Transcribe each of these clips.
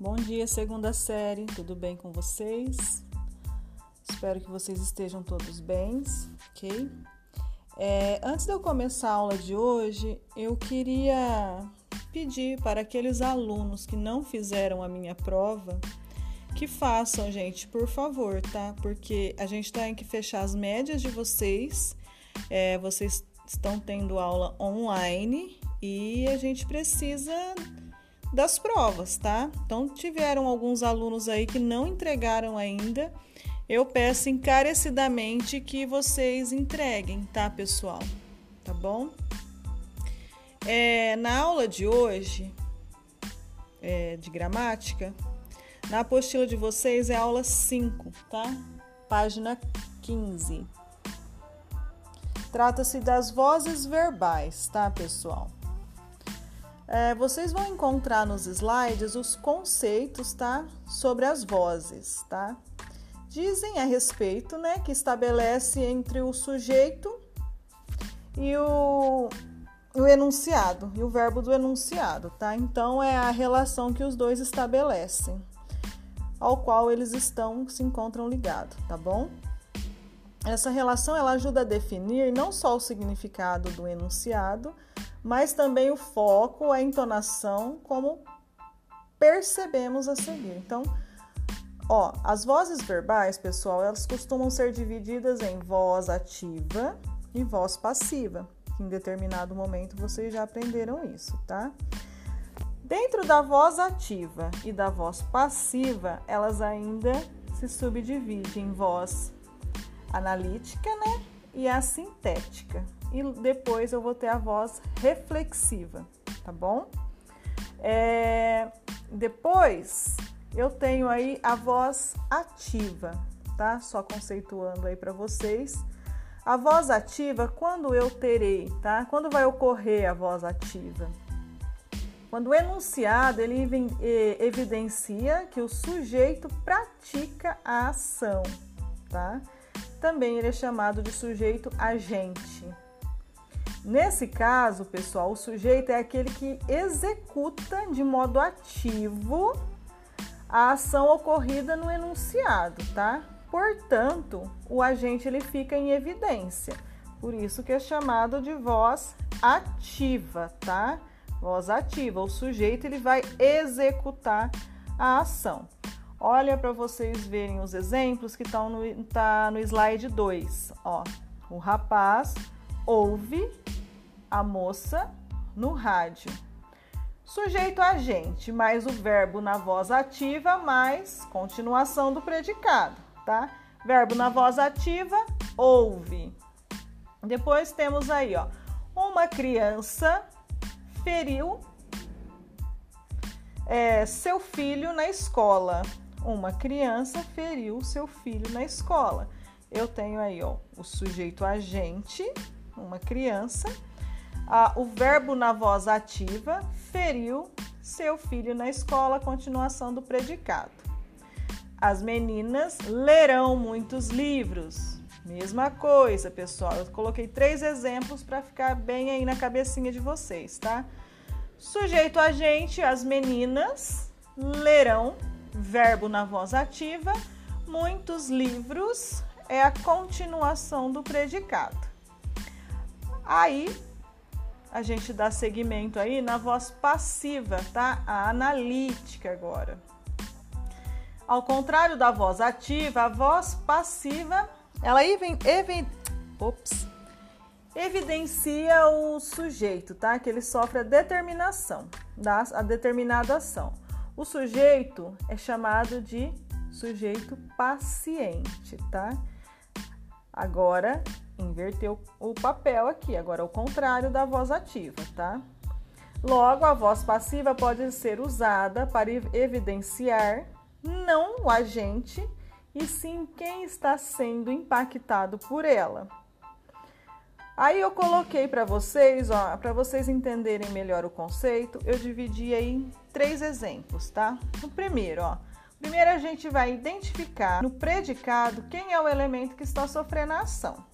Bom dia, segunda série, tudo bem com vocês? Espero que vocês estejam todos bem, ok? É, antes de eu começar a aula de hoje, eu queria pedir para aqueles alunos que não fizeram a minha prova que façam, gente, por favor, tá? Porque a gente tem que fechar as médias de vocês, é, vocês estão tendo aula online e a gente precisa das provas, tá? Então, tiveram alguns alunos aí que não entregaram ainda. Eu peço encarecidamente que vocês entreguem, tá, pessoal? Tá bom? É, na aula de hoje, é, de gramática, na apostila de vocês é aula 5, tá? Página 15. Trata-se das vozes verbais, tá, pessoal? É, vocês vão encontrar nos slides os conceitos, tá? Sobre as vozes, tá? Dizem a respeito, né, que estabelece entre o sujeito e o, o enunciado, e o verbo do enunciado, tá? Então é a relação que os dois estabelecem, ao qual eles estão se encontram ligados, tá bom? Essa relação ela ajuda a definir não só o significado do enunciado, mas também o foco, a entonação, como percebemos a seguir. Então, ó, as vozes verbais, pessoal, elas costumam ser divididas em voz ativa e voz passiva. em determinado momento vocês já aprenderam isso, tá? Dentro da voz ativa e da voz passiva, elas ainda se subdividem em voz analítica, né? E a sintética e depois eu vou ter a voz reflexiva, tá bom? É, depois eu tenho aí a voz ativa, tá? Só conceituando aí para vocês. A voz ativa, quando eu terei, tá? Quando vai ocorrer a voz ativa? Quando o enunciado ele evidencia que o sujeito pratica a ação, tá? Também ele é chamado de sujeito agente. Nesse caso, pessoal, o sujeito é aquele que executa de modo ativo a ação ocorrida no enunciado, tá? Portanto, o agente ele fica em evidência. Por isso que é chamado de voz ativa, tá? Voz ativa. O sujeito ele vai executar a ação. Olha para vocês verem os exemplos que estão no, tá no slide 2. Ó, o rapaz ouve a moça no rádio. Sujeito agente mais o verbo na voz ativa mais continuação do predicado, tá? Verbo na voz ativa, ouve. Depois temos aí, ó, uma criança feriu é, seu filho na escola. Uma criança feriu seu filho na escola. Eu tenho aí, ó, o sujeito agente, uma criança, ah, o verbo na voz ativa feriu seu filho na escola, continuação do predicado. As meninas lerão muitos livros. Mesma coisa, pessoal. Eu coloquei três exemplos para ficar bem aí na cabecinha de vocês, tá? Sujeito agente, as meninas lerão, verbo na voz ativa, muitos livros é a continuação do predicado. Aí a gente dá seguimento aí na voz passiva, tá? A analítica agora. Ao contrário da voz ativa, a voz passiva, ela even, even, ops, evidencia o sujeito, tá? Que ele sofre a determinação, da, a determinada ação. O sujeito é chamado de sujeito paciente, tá? Agora, inverteu o papel aqui, agora o contrário da voz ativa, tá? Logo, a voz passiva pode ser usada para evidenciar não o agente, e sim quem está sendo impactado por ela. Aí eu coloquei para vocês, ó, para vocês entenderem melhor o conceito, eu dividi aí em três exemplos, tá? O primeiro, ó, primeiro a gente vai identificar no predicado quem é o elemento que está sofrendo a ação.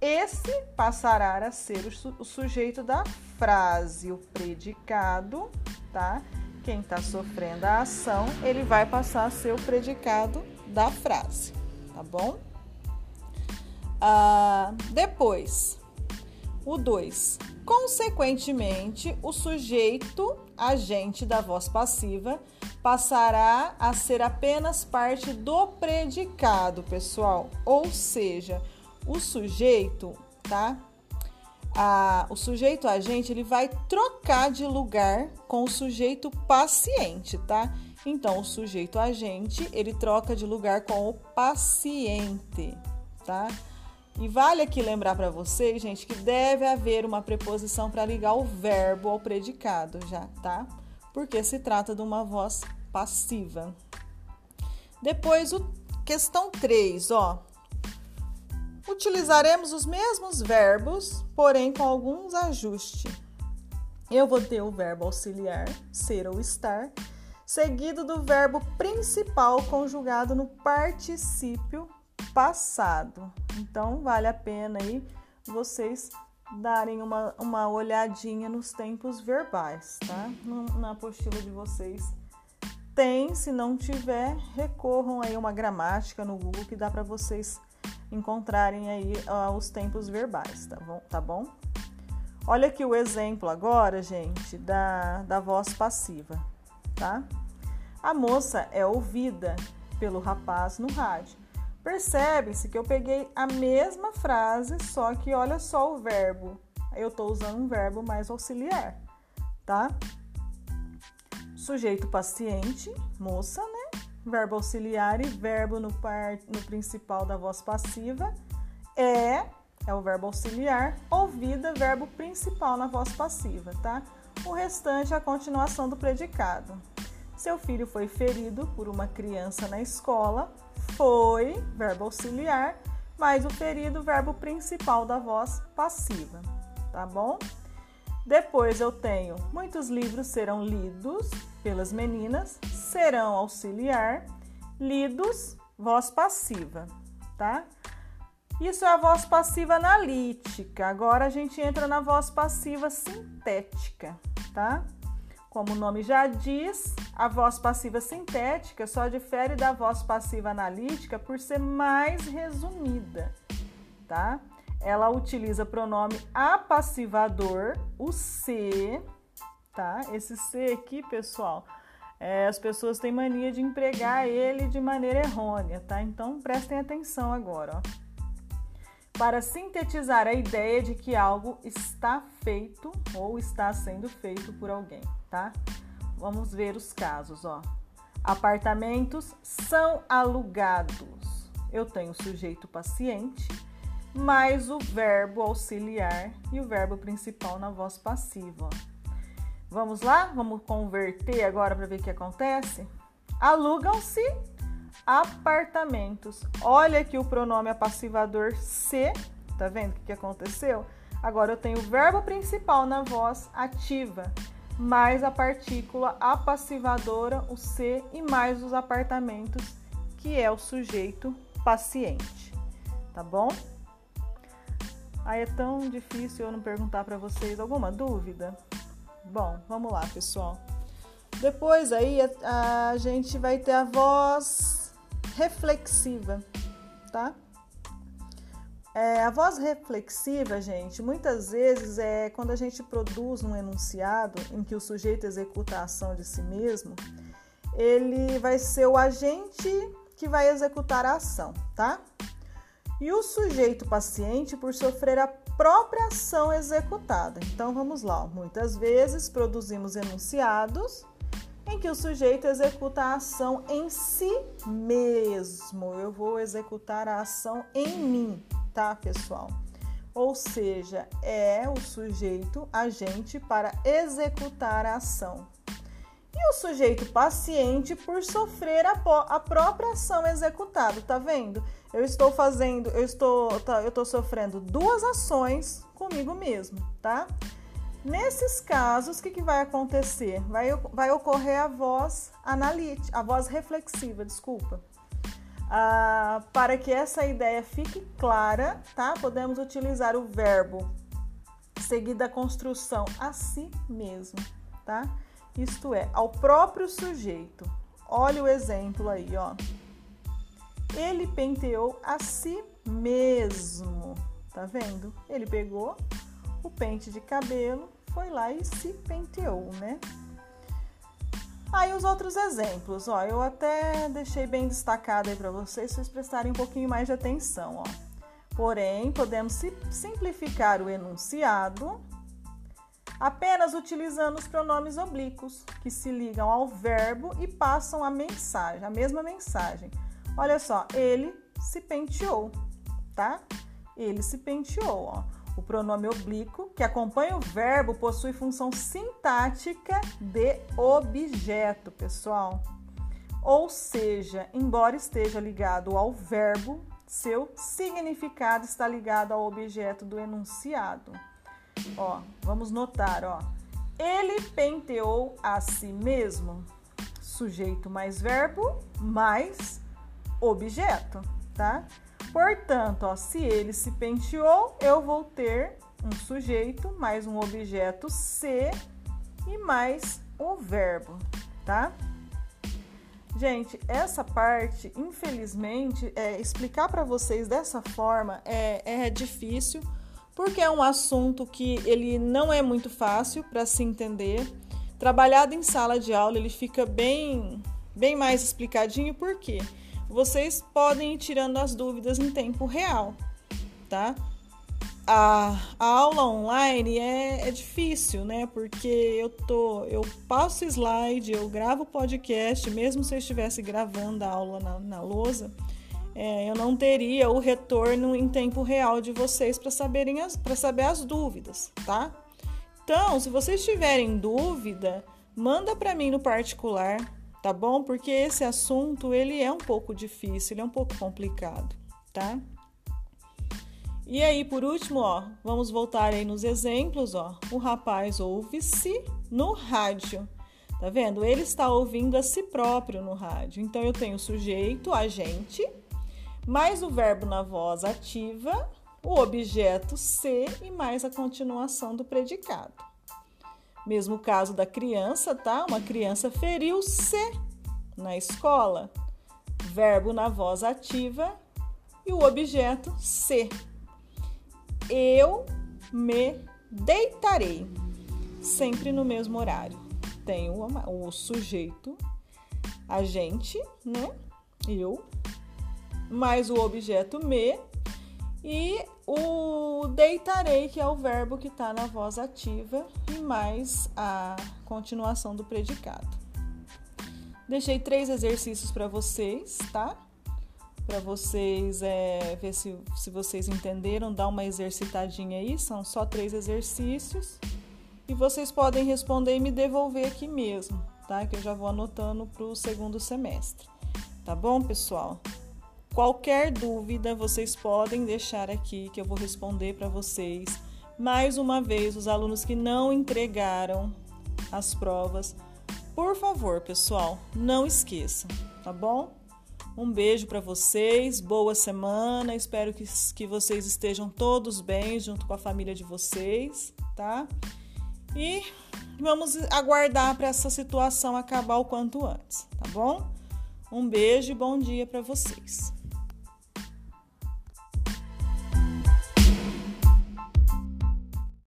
Esse passará a ser o, su o sujeito da frase, o predicado, tá? quem está sofrendo a ação, ele vai passar a ser o predicado da frase, tá bom? Ah, depois, o 2. Consequentemente, o sujeito agente da voz passiva passará a ser apenas parte do predicado, pessoal. Ou seja, o sujeito, tá? A, o sujeito agente ele vai trocar de lugar com o sujeito paciente, tá? Então, o sujeito agente ele troca de lugar com o paciente, tá? E vale aqui lembrar para vocês, gente, que deve haver uma preposição para ligar o verbo ao predicado já, tá? Porque se trata de uma voz passiva. Depois, o questão 3, ó. Utilizaremos os mesmos verbos, porém com alguns ajustes. Eu vou ter o verbo auxiliar, ser ou estar, seguido do verbo principal conjugado no particípio passado. Então, vale a pena aí vocês darem uma, uma olhadinha nos tempos verbais, tá? Na apostila de vocês tem, se não tiver, recorram aí uma gramática no Google que dá para vocês encontrarem aí uh, os tempos verbais, tá bom? Tá bom? Olha aqui o exemplo agora, gente, da, da voz passiva, tá? A moça é ouvida pelo rapaz no rádio. Percebe-se que eu peguei a mesma frase, só que olha só o verbo. Eu estou usando um verbo mais auxiliar, tá? sujeito paciente, moça, né? Verbo auxiliar e verbo no, par, no principal da voz passiva é, é o verbo auxiliar, ouvida, verbo principal na voz passiva, tá? O restante é a continuação do predicado. Seu filho foi ferido por uma criança na escola, foi, verbo auxiliar, mais o ferido, verbo principal da voz passiva, tá bom? Depois eu tenho muitos livros serão lidos pelas meninas, serão auxiliar, lidos, voz passiva, tá? Isso é a voz passiva analítica. Agora a gente entra na voz passiva sintética, tá? Como o nome já diz, a voz passiva sintética só difere da voz passiva analítica por ser mais resumida, tá? ela utiliza pronome apassivador, o se, tá? Esse se aqui, pessoal, é, as pessoas têm mania de empregar ele de maneira errônea, tá? Então prestem atenção agora, ó. Para sintetizar a ideia de que algo está feito ou está sendo feito por alguém, tá? Vamos ver os casos, ó. Apartamentos são alugados. Eu tenho sujeito paciente mais o verbo auxiliar e o verbo principal na voz passiva. Vamos lá? Vamos converter agora para ver o que acontece? Alugam-se apartamentos. Olha aqui o pronome apassivador se, tá vendo o que aconteceu? Agora eu tenho o verbo principal na voz ativa, mais a partícula apassivadora, o se, e mais os apartamentos, que é o sujeito paciente. Tá bom? Aí é tão difícil eu não perguntar para vocês alguma dúvida? Bom, vamos lá, pessoal. Depois aí a, a gente vai ter a voz reflexiva, tá? É, a voz reflexiva, gente, muitas vezes é quando a gente produz um enunciado em que o sujeito executa a ação de si mesmo, ele vai ser o agente que vai executar a ação, tá? E o sujeito paciente por sofrer a própria ação executada. Então vamos lá, muitas vezes produzimos enunciados em que o sujeito executa a ação em si mesmo. Eu vou executar a ação em mim, tá, pessoal? Ou seja, é o sujeito agente para executar a ação. E o sujeito paciente por sofrer a, a própria ação executada, tá vendo? Eu estou fazendo, eu estou, tá, eu estou sofrendo duas ações comigo mesmo, tá? Nesses casos, o que, que vai acontecer? Vai, vai ocorrer a voz analítica, a voz reflexiva, desculpa. Ah, para que essa ideia fique clara, tá? Podemos utilizar o verbo seguido da construção a si mesmo, tá? Isto é, ao próprio sujeito. Olha o exemplo aí, ó. Ele penteou a si mesmo. Tá vendo? Ele pegou o pente de cabelo, foi lá e se penteou, né? Aí os outros exemplos, ó, eu até deixei bem destacado aí para vocês, vocês prestarem um pouquinho mais de atenção, ó. Porém, podemos simplificar o enunciado apenas utilizando os pronomes oblíquos, que se ligam ao verbo e passam a mensagem, a mesma mensagem. Olha só, ele se penteou, tá? Ele se penteou, ó. O pronome oblíquo, que acompanha o verbo, possui função sintática de objeto, pessoal. Ou seja, embora esteja ligado ao verbo, seu significado está ligado ao objeto do enunciado. Ó, vamos notar, ó. Ele penteou a si mesmo. Sujeito mais verbo mais objeto, tá? Portanto, ó, se ele se penteou, eu vou ter um sujeito mais um objeto se e mais o verbo, tá? Gente, essa parte, infelizmente, é, explicar para vocês dessa forma é, é difícil, porque é um assunto que ele não é muito fácil para se entender. Trabalhado em sala de aula, ele fica bem, bem mais explicadinho? Porque vocês podem ir tirando as dúvidas em tempo real, tá? A, a aula online é, é, difícil, né? Porque eu tô, eu passo slide, eu gravo podcast, mesmo se eu estivesse gravando a aula na, na lousa, é, eu não teria o retorno em tempo real de vocês para saberem as, para saber as dúvidas, tá? Então, se vocês tiverem dúvida, manda para mim no particular, tá bom? Porque esse assunto ele é um pouco difícil, ele é um pouco complicado, tá? E aí, por último, ó, vamos voltar aí nos exemplos, ó. O rapaz ouve-se no rádio. Tá vendo? Ele está ouvindo a si próprio no rádio. Então eu tenho o sujeito, agente, mais o verbo na voz ativa, o objeto ser e mais a continuação do predicado. Mesmo caso da criança, tá? Uma criança feriu-se na escola. Verbo na voz ativa e o objeto se. Eu me deitarei. Sempre no mesmo horário. Tem o, o sujeito, a gente, né? Eu, mais o objeto me e o deitarei, que é o verbo que está na voz ativa, e mais a continuação do predicado. Deixei três exercícios para vocês, tá? Para vocês é, ver se, se vocês entenderam, dar uma exercitadinha aí, são só três exercícios. E vocês podem responder e me devolver aqui mesmo, tá? Que eu já vou anotando para o segundo semestre. Tá bom, pessoal? Qualquer dúvida vocês podem deixar aqui que eu vou responder para vocês. Mais uma vez, os alunos que não entregaram as provas, por favor, pessoal, não esqueçam, tá bom? Um beijo para vocês, boa semana. Espero que, que vocês estejam todos bem junto com a família de vocês, tá? E vamos aguardar para essa situação acabar o quanto antes, tá bom? Um beijo e bom dia para vocês.